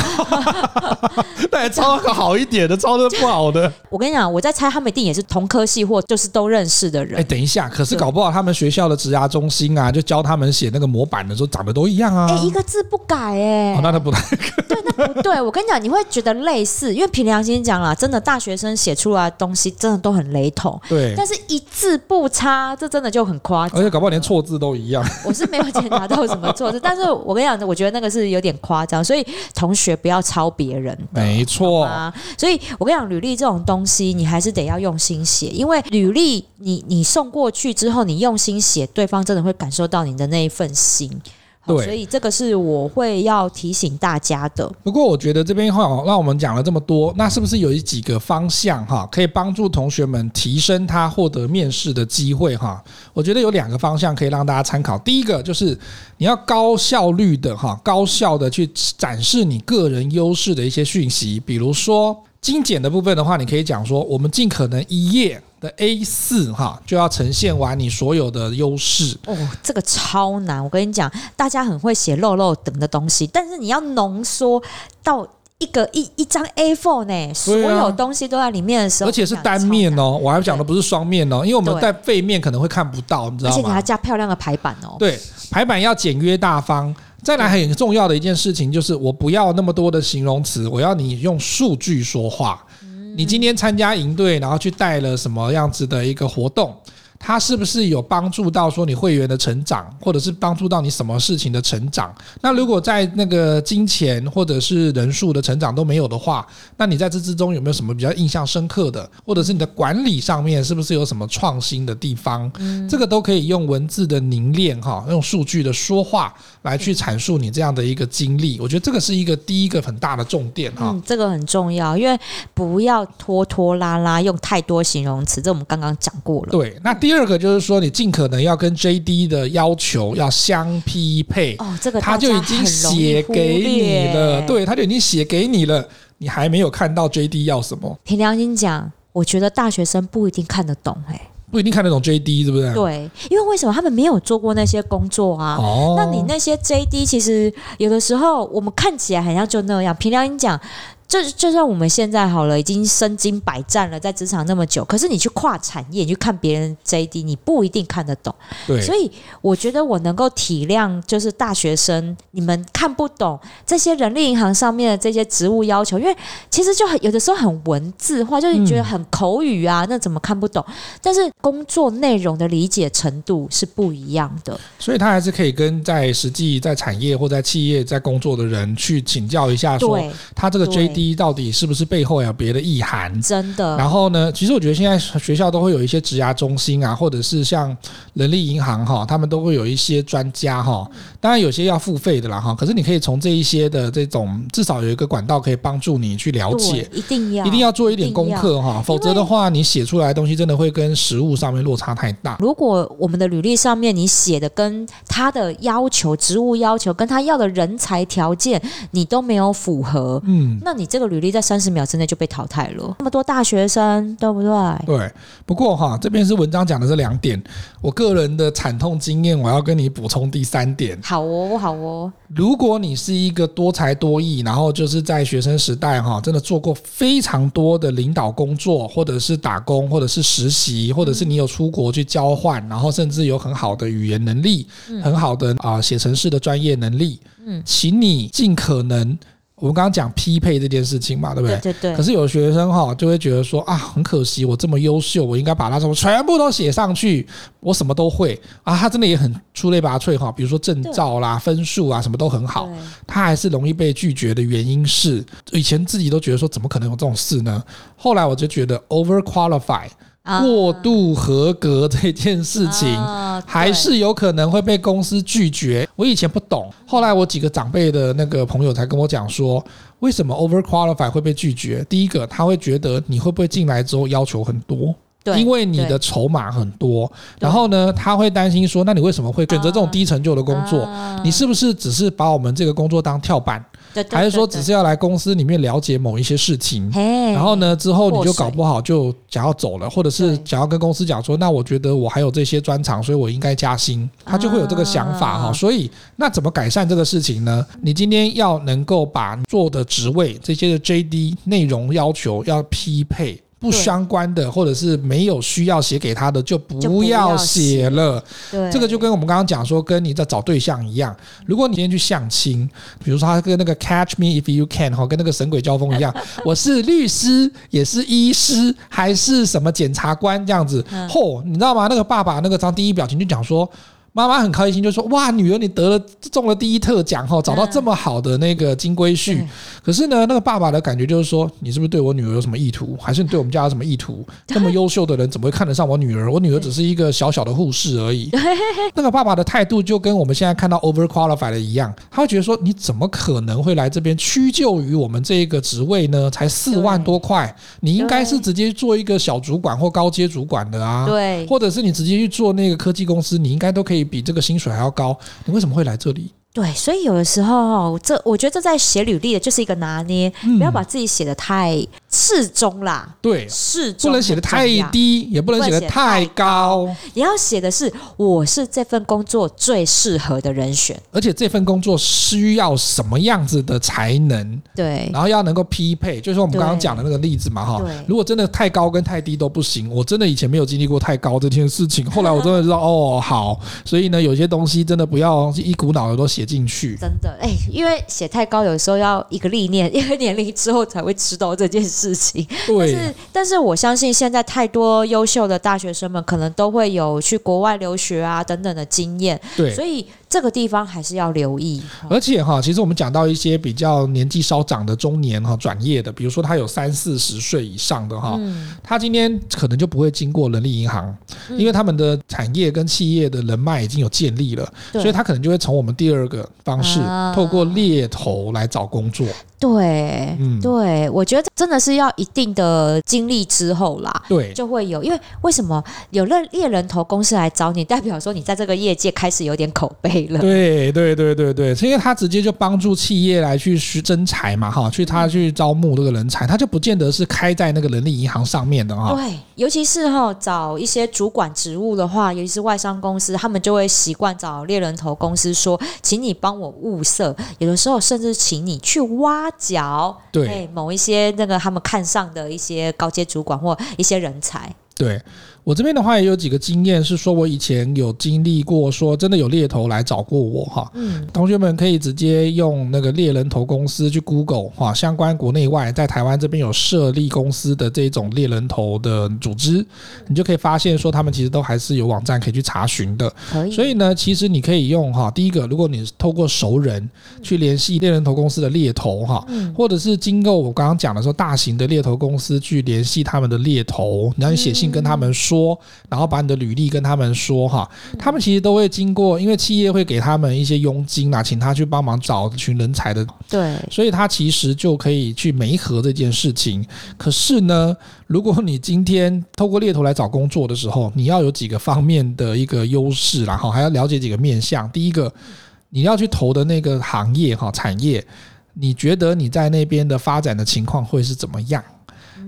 那还抄个好一点的，抄的不好的。我跟你讲，我在猜他们一定也是同科系或就是都认识的人。哎，等一下，可是搞不好他们学校的职涯中心啊，就教他们写那个模板的时候长得都一样啊。哎，一个字不改哎。哦，那他不太 对，那不对。我跟你讲，你会觉得类似，因为凭良心讲啦，真的大学生写出来的东西真的都很雷同。对，但是一字不差，这真的就很夸张。而且搞不好连错字都一样。我是没有检查到什么错字，但是我跟你讲，我觉得那个是。有点夸张，所以同学不要抄别人。没错，所以我跟你讲，履历这种东西，你还是得要用心写，因为履历你你送过去之后，你用心写，对方真的会感受到你的那一份心。对，所以这个是我会要提醒大家的。不过我觉得这边哈，让我们讲了这么多，那是不是有一几个方向哈，可以帮助同学们提升他获得面试的机会哈？我觉得有两个方向可以让大家参考。第一个就是你要高效率的哈，高效的去展示你个人优势的一些讯息，比如说精简的部分的话，你可以讲说，我们尽可能一页。A 四哈就要呈现完你所有的优势哦，这个超难。我跟你讲，大家很会写漏漏等的东西，但是你要浓缩到一个一一张 A4 呢，所有东西都在里面的时候，而且是单面哦。我还讲的不是双面哦，因为我们在背面可能会看不到，你知道吗？而且你还加漂亮的排版哦。对，排版要简约大方。再来很重要的一件事情就是，我不要那么多的形容词，我要你用数据说话。你今天参加营队，然后去带了什么样子的一个活动？它是不是有帮助到说你会员的成长，或者是帮助到你什么事情的成长？那如果在那个金钱或者是人数的成长都没有的话，那你在这之中有没有什么比较印象深刻的，或者是你的管理上面是不是有什么创新的地方？这个都可以用文字的凝练哈，用数据的说话来去阐述你这样的一个经历。我觉得这个是一个第一个很大的重点哈。嗯，这个很重要，因为不要拖拖拉拉，用太多形容词，这我们刚刚讲过了。对，那第二个就是说，你尽可能要跟 JD 的要求要相匹配。哦，这个他就已经写给你了，对，他就已经写给你了，你还没有看到 JD 要什么？凭良心讲，我觉得大学生不一定看得懂、欸，哎。不一定看得懂 JD，对不对？对，因为为什么他们没有做过那些工作啊？哦，那你那些 JD 其实有的时候我们看起来好像就那样。凭良心讲。就就算我们现在好了，已经身经百战了，在职场那么久，可是你去跨产业，你去看别人 JD，你不一定看得懂。对，所以我觉得我能够体谅，就是大学生你们看不懂这些人力银行上面的这些职务要求，因为其实就很有的时候很文字化，就是你觉得很口语啊，嗯、那怎么看不懂？但是工作内容的理解程度是不一样的，所以他还是可以跟在实际在产业或在企业在工作的人去请教一下，说他这个 JD。第一，到底是不是背后有别的意涵？真的。然后呢，其实我觉得现在学校都会有一些职涯中心啊，或者是像人力银行哈，他们都会有一些专家哈。当然有些要付费的啦哈，可是你可以从这一些的这种，至少有一个管道可以帮助你去了解。一定要，一定要做一点功课哈，否则的话，你写出来的东西真的会跟实物上面落差太大。如果我们的履历上面你写的跟他的要求、职务要求跟他要的人才条件你都没有符合，嗯，那你。这个履历在三十秒之内就被淘汰了，那么多大学生，对不对？对。不过哈，这边是文章讲的这两点，我个人的惨痛经验，我要跟你补充第三点。好哦，好哦。如果你是一个多才多艺，然后就是在学生时代哈，真的做过非常多的领导工作，或者是打工，或者是实习，或者是你有出国去交换，然后甚至有很好的语言能力，很好的啊写程式的专业能力，嗯，请你尽可能。我们刚刚讲匹配这件事情嘛，对不对？对对对。可是有学生哈就会觉得说啊，很可惜，我这么优秀，我应该把它什么全部都写上去，我什么都会啊。他真的也很出类拔萃哈，比如说证照啦、分数啊，什么都很好，他还是容易被拒绝的原因是，以前自己都觉得说怎么可能有这种事呢？后来我就觉得 over qualify。过度合格这件事情，还是有可能会被公司拒绝。我以前不懂，后来我几个长辈的那个朋友才跟我讲说，为什么 over qualify 会被拒绝？第一个，他会觉得你会不会进来之后要求很多。因为你的筹码很多，然后呢，他会担心说，那你为什么会选择这种低成就的工作？你是不是只是把我们这个工作当跳板，还是说只是要来公司里面了解某一些事情？然后呢，之后你就搞不好就想要走了，或者是想要跟公司讲说，那我觉得我还有这些专长，所以我应该加薪。他就会有这个想法哈。所以那怎么改善这个事情呢？你今天要能够把做的职位这些的 JD 内容要求要匹配。不相关的，或者是没有需要写给他的，就不要写了。对，这个就跟我们刚刚讲说，跟你在找对象一样。如果你今天去相亲，比如说他跟那个 Catch Me If You Can 哈，跟那个神鬼交锋一样，我是律师，也是医师，还是什么检察官这样子。嚯，你知道吗？那个爸爸那个张第一表情就讲说。妈妈很开心，就说：“哇，女儿你得了中了第一特奖哈，找到这么好的那个金龟婿。可是呢，那个爸爸的感觉就是说，你是不是对我女儿有什么意图？还是你对我们家有什么意图？这么优秀的人怎么会看得上我女儿？我女儿只是一个小小的护士而已。那个爸爸的态度就跟我们现在看到 overqualified 的一样，他会觉得说，你怎么可能会来这边屈就于我们这一个职位呢？才四万多块，你应该是直接做一个小主管或高阶主管的啊，对，或者是你直接去做那个科技公司，你应该都可以。”比这个薪水还要高，你为什么会来这里？对，所以有的时候，这我觉得这在写履历的就是一个拿捏，不要把自己写的太。适中啦，对，适中，不能写的太低，也不能写的太高。你要写的是，我是这份工作最适合的人选，而且这份工作需要什么样子的才能？对，然后要能够匹配，就是我们刚刚讲的那个例子嘛，哈。如果真的太高跟太低都不行，我真的以前没有经历过太高这件事情，后来我真的知道，哦，好，所以呢，有些东西真的不要一股脑的都写进去。真的，哎，因为写太高，有时候要一个历练，一个年龄之后才会知道这件事。事情，但是但是我相信现在太多优秀的大学生们可能都会有去国外留学啊等等的经验，对，所以。这个地方还是要留意，而且哈，其实我们讲到一些比较年纪稍长的中年哈转业的，比如说他有三四十岁以上的哈，他今天可能就不会经过人力银行，因为他们的产业跟企业的人脉已经有建立了，所以他可能就会从我们第二个方式，透过猎头来找工作。对，嗯，对，我觉得真的是要一定的经历之后啦，对，就会有。因为为什么有了猎人头公司来找你，代表说你在这个业界开始有点口碑了。对，对，对，对，对，是因为他直接就帮助企业来去去征才嘛，哈，去他去招募这个人才，他就不见得是开在那个人力银行上面的啊。对，尤其是哈找一些主管职务的话，尤其是外商公司，他们就会习惯找猎人头公司说，请你帮我物色，有的时候甚至请你去挖角，对，某一些那个他们看上的一些高阶主管或一些人才，对。我这边的话也有几个经验，是说我以前有经历过，说真的有猎头来找过我哈。嗯，同学们可以直接用那个猎人头公司去 Google 哈，相关国内外在台湾这边有设立公司的这种猎人头的组织，你就可以发现说他们其实都还是有网站可以去查询的。可以。所以呢，其实你可以用哈，第一个，如果你透过熟人去联系猎人头公司的猎头哈，或者是经过我刚刚讲的说大型的猎头公司去联系他们的猎头，然后你写信跟他们说。说，然后把你的履历跟他们说哈，他们其实都会经过，因为企业会给他们一些佣金啊，请他去帮忙找群人才的，对，所以他其实就可以去媒合这件事情。可是呢，如果你今天透过猎头来找工作的时候，你要有几个方面的一个优势，然后还要了解几个面向。第一个，你要去投的那个行业哈产业，你觉得你在那边的发展的情况会是怎么样？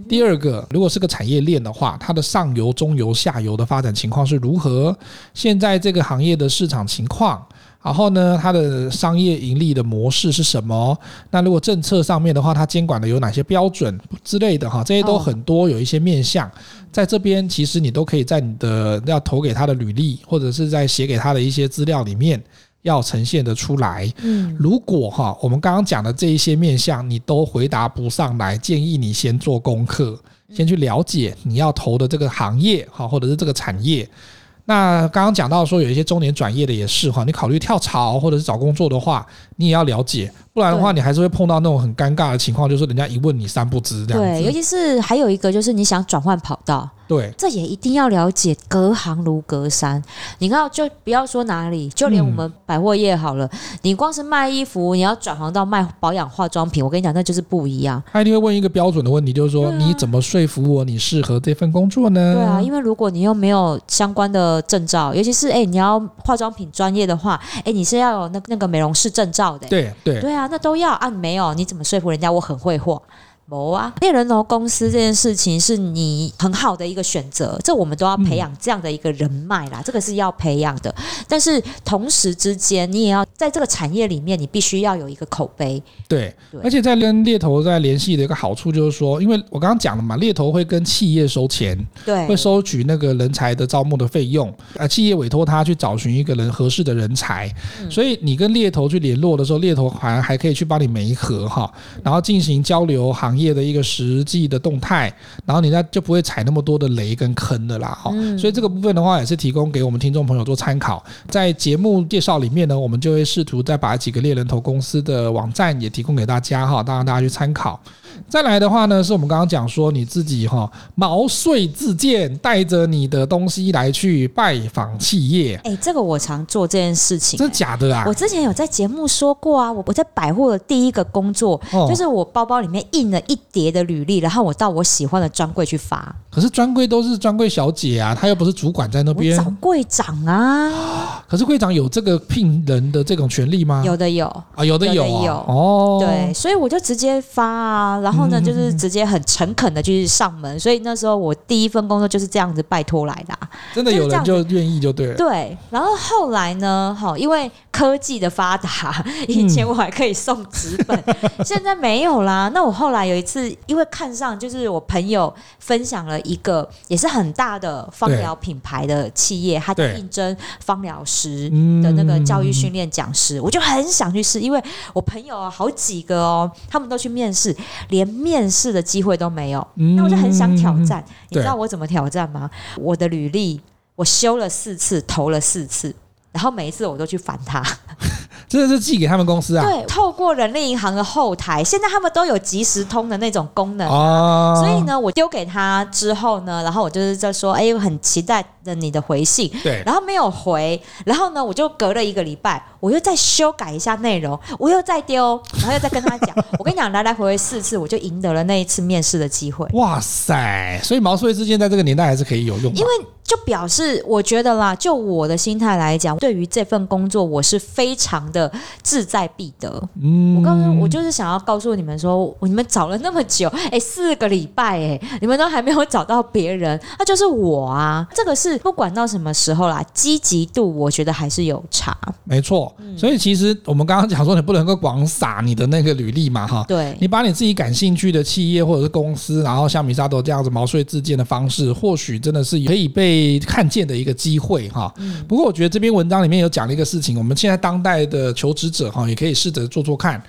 第二个，如果是个产业链的话，它的上游、中游、下游的发展情况是如何？现在这个行业的市场情况，然后呢，它的商业盈利的模式是什么？那如果政策上面的话，它监管的有哪些标准之类的哈？这些都很多，有一些面向，在这边其实你都可以在你的要投给他的履历，或者是在写给他的一些资料里面。要呈现的出来。嗯，如果哈，我们刚刚讲的这一些面向你都回答不上来，建议你先做功课，先去了解你要投的这个行业哈，或者是这个产业。那刚刚讲到说有一些中年转业的也是哈，你考虑跳槽或者是找工作的话，你也要了解，不然的话你还是会碰到那种很尴尬的情况，就是人家一问你三不知这样子。对，尤其是还有一个就是你想转换跑道。对，这也一定要了解，隔行如隔山。你看，就不要说哪里，就连我们百货业好了，嗯、你光是卖衣服，你要转行到卖保养化妆品，我跟你讲，那就是不一样。他一定会问一个标准的问题，就是说，啊、你怎么说服我你适合这份工作呢？对啊，因为如果你又没有相关的证照，尤其是哎，你要化妆品专业的话，哎，你是要有那那个美容师证照的。对对对啊，那都要啊，没有，你怎么说服人家我很会货？没啊，猎人头公司这件事情是你很好的一个选择，这我们都要培养这样的一个人脉啦，嗯、这个是要培养的。但是同时之间，你也要在这个产业里面，你必须要有一个口碑。对，对而且在跟猎头在联系的一个好处就是说，因为我刚刚讲了嘛，猎头会跟企业收钱，对，会收取那个人才的招募的费用，啊，企业委托他去找寻一个人合适的人才，嗯、所以你跟猎头去联络的时候，猎头还还可以去帮你媒合哈，然后进行交流行业的一个实际的动态，然后你那就不会踩那么多的雷跟坑的啦，哈。所以这个部分的话，也是提供给我们听众朋友做参考。在节目介绍里面呢，我们就会试图再把几个猎人头公司的网站也提供给大家哈，当然大家去参考。再来的话呢，是我们刚刚讲说你自己哈毛遂自荐，带着你的东西来去拜访企业。哎，这个我常做这件事情，真的假的啊？我之前有在节目说过啊，我我在百货的第一个工作，就是我包包里面印了一叠的履历，然后我到我喜欢的专柜去发。可是专柜都是专柜小姐啊，她又不是主管在那边。找柜长啊。可是柜长有这个聘人的这种权利吗？有的有啊，有的有啊。有哦，对，所以我就直接发啊。然后呢，就是直接很诚恳的去上门，所以那时候我第一份工作就是这样子拜托来的。真的有人就愿意就对了。对，然后后来呢，哈，因为科技的发达，以前我还可以送纸本，现在没有啦。那我后来有一次，因为看上就是我朋友分享了一个也是很大的芳疗品牌的企业，他在应征芳疗师的那个教育训练讲师，我就很想去试，因为我朋友好几个哦，他们都去面试。连面试的机会都没有，那我就很想挑战。你知道我怎么挑战吗？我的履历我修了四次，投了四次，然后每一次我都去烦他。真的是寄给他们公司啊？对，透过人力银行的后台，现在他们都有即时通的那种功能哦。所以呢，我丢给他之后呢，然后我就是在说，哎，我很期待的你的回信。对，然后没有回，然后呢，我就隔了一个礼拜，我又再修改一下内容，我又再丢，然后又再跟他讲，我跟你讲，来来回回四次，我就赢得了那一次面试的机会。哇塞！所以毛遂自荐在这个年代还是可以有用的，因为。就表示，我觉得啦，就我的心态来讲，对于这份工作，我是非常的志在必得。嗯，我刚刚我就是想要告诉你们说，你们找了那么久，哎，四个礼拜，哎，你们都还没有找到别人，那就是我啊。这个是不管到什么时候啦，积极度我觉得还是有差。没错，所以其实我们刚刚讲说，你不能够广撒你的那个履历嘛，哈，对，你把你自己感兴趣的企业或者是公司，然后像米沙朵这样子毛遂自荐的方式，或许真的是可以被。被看见的一个机会哈，不过我觉得这篇文章里面有讲了一个事情，我们现在当代的求职者哈，也可以试着做做看。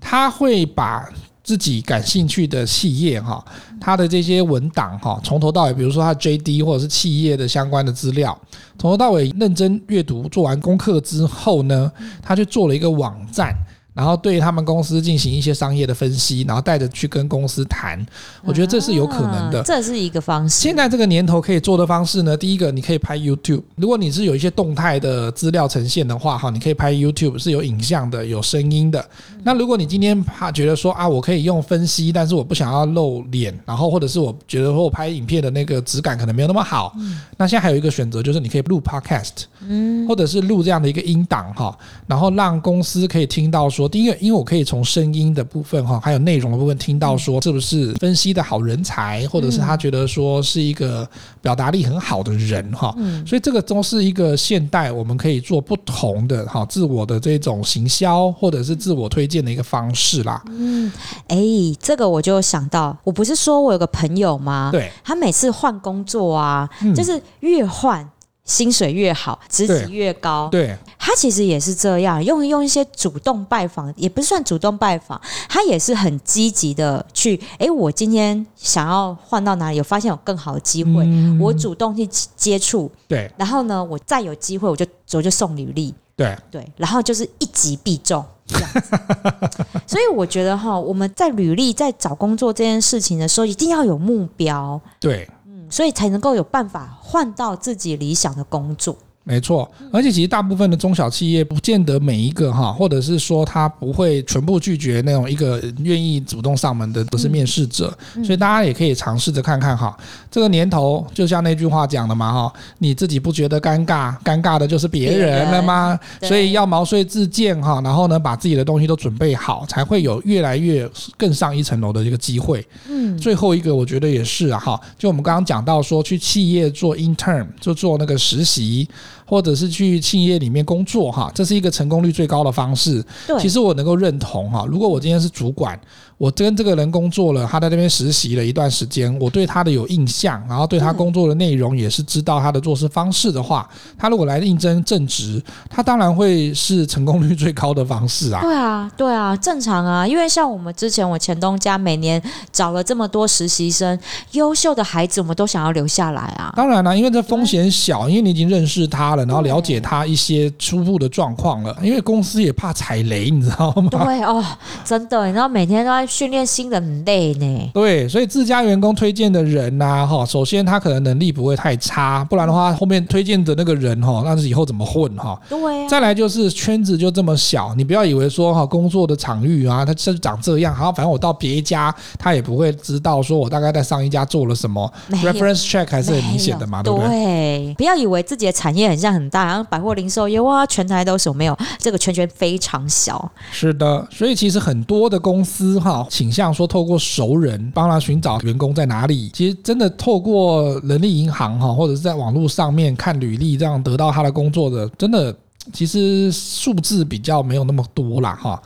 他会把自己感兴趣的企业哈，他的这些文档哈，从头到尾，比如说他 JD 或者是企业的相关的资料，从头到尾认真阅读，做完功课之后呢，他就做了一个网站。然后对他们公司进行一些商业的分析，然后带着去跟公司谈，我觉得这是有可能的。这是一个方式。现在这个年头可以做的方式呢，第一个你可以拍 YouTube，如果你是有一些动态的资料呈现的话，哈，你可以拍 YouTube 是有影像的、有声音的。那如果你今天怕觉得说啊，我可以用分析，但是我不想要露脸，然后或者是我觉得说我拍影片的那个质感可能没有那么好，那现在还有一个选择就是你可以录 Podcast，嗯，或者是录这样的一个音档哈，然后让公司可以听到说。说第一个，因为我可以从声音的部分哈，还有内容的部分听到说是不是分析的好人才，或者是他觉得说是一个表达力很好的人哈，所以这个都是一个现代我们可以做不同的哈自我的这种行销或者是自我推荐的一个方式啦。嗯，哎，这个我就想到，我不是说我有个朋友吗？对，他每次换工作啊，就是越换。薪水越好，职级越高。对，他其实也是这样，用用一些主动拜访，也不算主动拜访，他也是很积极的去。哎、欸，我今天想要换到哪里，有发现有更好的机会，嗯、我主动去接触。对，然后呢，我再有机会，我就我就送履历。对对，然后就是一击必中这样子。所以我觉得哈，我们在履历在找工作这件事情的时候，一定要有目标。对。所以才能够有办法换到自己理想的工作。没错，而且其实大部分的中小企业不见得每一个哈，或者是说他不会全部拒绝那种一个愿意主动上门的都是面试者，所以大家也可以尝试着看看哈。这个年头就像那句话讲的嘛哈，你自己不觉得尴尬，尴尬的就是别人了吗？所以要毛遂自荐哈，然后呢把自己的东西都准备好，才会有越来越更上一层楼的一个机会。嗯，最后一个我觉得也是啊哈，就我们刚刚讲到说去企业做 intern 就做那个实习。或者是去企业里面工作哈，这是一个成功率最高的方式。对，其实我能够认同哈，如果我今天是主管。我跟这个人工作了，他在那边实习了一段时间，我对他的有印象，然后对他工作的内容也是知道他的做事方式的话，他如果来应征正职，他当然会是成功率最高的方式啊。对啊，对啊，正常啊，因为像我们之前我前东家每年找了这么多实习生，优秀的孩子我们都想要留下来啊。当然了，因为这风险小，因为你已经认识他了，然后了解他一些初步的状况了，因为公司也怕踩雷，你知道吗？对哦，真的，你知道每天都在。训练新人很累呢，对，所以自家员工推荐的人呐，哈，首先他可能能力不会太差，不然的话后面推荐的那个人哈，那是以后怎么混哈？对。再来就是圈子就这么小，你不要以为说哈工作的场域啊，他就长这样，好，反正我到别家他也不会知道说我大概在上一家做了什么，reference check 还是很明显的嘛，对不对？对，不要以为自己的产业很像很大，然后百货零售业哇，全台都是，没有，这个圈圈非常小。是的，所以其实很多的公司哈。倾向说透过熟人帮他寻找员工在哪里，其实真的透过人力银行哈，或者是在网络上面看履历这样得到他的工作的，真的其实数字比较没有那么多啦哈。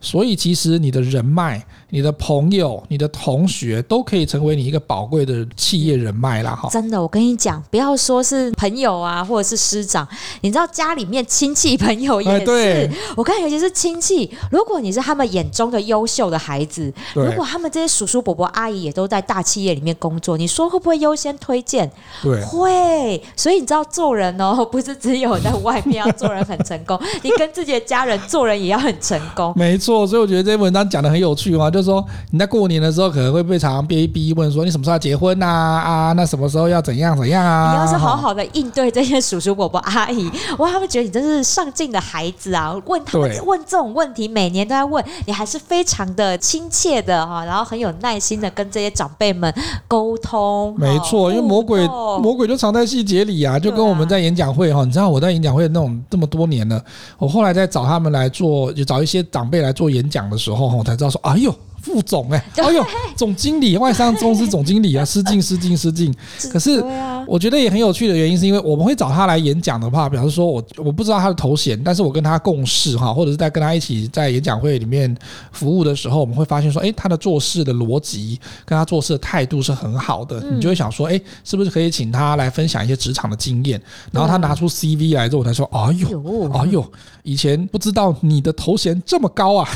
所以其实你的人脉、你的朋友、你的同学都可以成为你一个宝贵的企业人脉啦。哈，真的，我跟你讲，不要说是朋友啊，或者是师长，你知道家里面亲戚朋友也是。对我看，尤其是亲戚，如果你是他们眼中的优秀的孩子，如果他们这些叔叔伯伯阿姨也都在大企业里面工作，你说会不会优先推荐？对，会。所以你知道做人哦，不是只有在外面要做人很成功，你跟自己的家人做人也要很成功。没错，所以我觉得这篇文章讲的很有趣嘛，就是说你在过年的时候可能会被常常被逼问说，你什么时候要结婚呐？啊，那什么时候要怎样怎样啊？你要是好好的应对这些叔叔伯伯阿姨，哇，他们觉得你真是上进的孩子啊！问他们问这种问题，每年都在问，你还是非常的亲切的哈，然后很有耐心的跟这些长辈们沟通。没错，因为魔鬼魔鬼就藏在细节里啊，就跟我们在演讲会哈，你知道我在演讲会那种这么多年了，我后来在找他们来做，就找一些长辈来做演讲的时候，我才知道说，哎呦。副总哎、欸，哎呦，总经理，外商公司总经理啊，失敬失敬失敬。可是我觉得也很有趣的原因，是因为我们会找他来演讲的话，表示说我我不知道他的头衔，但是我跟他共事哈，或者是在跟他一起在演讲会里面服务的时候，我们会发现说，哎，他的做事的逻辑跟他做事的态度是很好的，你就会想说，哎，是不是可以请他来分享一些职场的经验？然后他拿出 CV 来之后，我才说，哎呦，哎呦，以前不知道你的头衔这么高啊！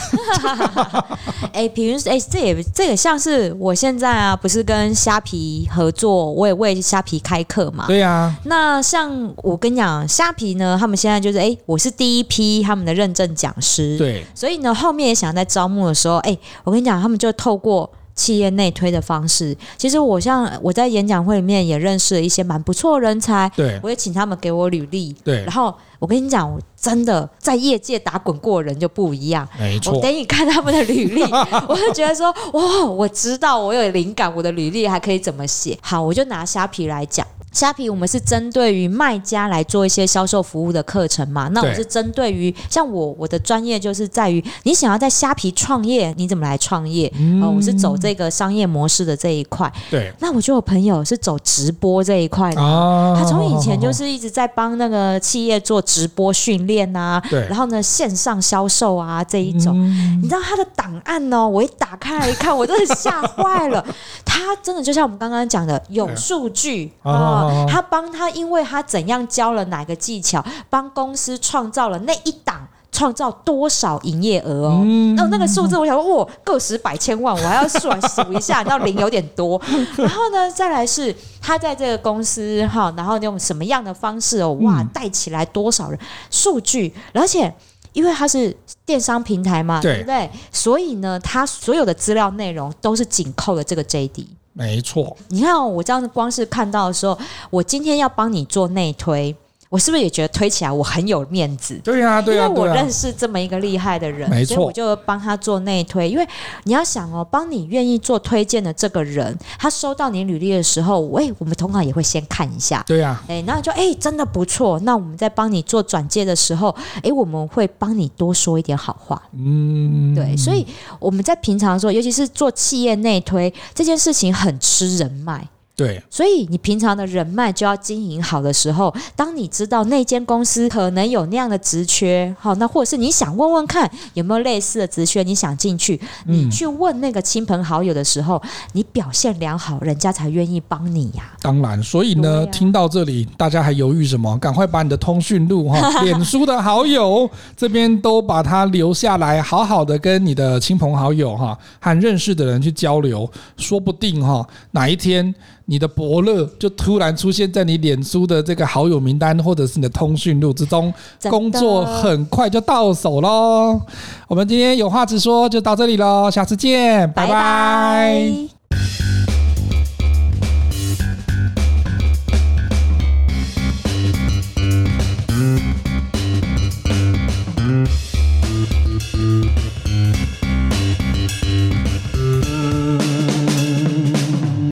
哎，比如。哎，这也这也像是我现在啊，不是跟虾皮合作，我也为虾皮开课嘛。对啊。那像我跟你讲，虾皮呢，他们现在就是哎，我是第一批他们的认证讲师。对。所以呢，后面也想在招募的时候，哎，我跟你讲，他们就透过企业内推的方式。其实我像我在演讲会里面也认识了一些蛮不错的人才。对。我也请他们给我履历。对。然后。我跟你讲，我真的在业界打滚过的人就不一样。没错，我等你看他们的履历，我就觉得说，哇，我知道我有灵感，我的履历还可以怎么写。好，我就拿虾皮来讲。虾皮，我们是针对于卖家来做一些销售服务的课程嘛？那我是针对于像我，我的专业就是在于你想要在虾皮创业，你怎么来创业？嗯、呃，我是走这个商业模式的这一块。对。那我就有朋友是走直播这一块的，哦、他从以前就是一直在帮那个企业做直播训练啊，对。然后呢，线上销售啊这一种，嗯、你知道他的档案哦，我一打开来一看，我真的吓坏了。他真的就像我们刚刚讲的，有数据啊。他帮他，因为他怎样教了哪个技巧，帮公司创造了那一档，创造多少营业额哦？那、嗯、那个数字，我想说，哇，个十百千万，我还要算数一下，那零有点多。然后呢，再来是他在这个公司哈，然后用什么样的方式哦？哇，带起来多少人？数据，而且因为他是电商平台嘛，对，对不对？所以呢，他所有的资料内容都是紧扣的这个 JD。没错，你看我这样子光是看到的时候，我今天要帮你做内推。我是不是也觉得推起来我很有面子？对呀，对呀，因为我认识这么一个厉害的人，没错，所以我就帮他做内推。因为你要想哦，帮你愿意做推荐的这个人，他收到你履历的时候，喂，我们通常也会先看一下。对呀，哎，那就哎，真的不错。那我们在帮你做转介的时候，哎，我们会帮你多说一点好话。嗯，对，所以我们在平常的时候，尤其是做企业内推这件事情，很吃人脉。对，所以你平常的人脉就要经营好的时候，当你知道那间公司可能有那样的职缺，好，那或者是你想问问看有没有类似的职缺，你想进去，你去问那个亲朋好友的时候，你表现良好，人家才愿意帮你呀。当然，所以呢，听到这里，大家还犹豫什么？赶快把你的通讯录哈，脸书的好友这边都把它留下来，好好的跟你的亲朋好友哈和认识的人去交流，说不定哈哪一天。你的伯乐就突然出现在你脸书的这个好友名单，或者是你的通讯录之中，工作很快就到手喽。我们今天有话直说就到这里喽，下次见，拜拜。拜拜。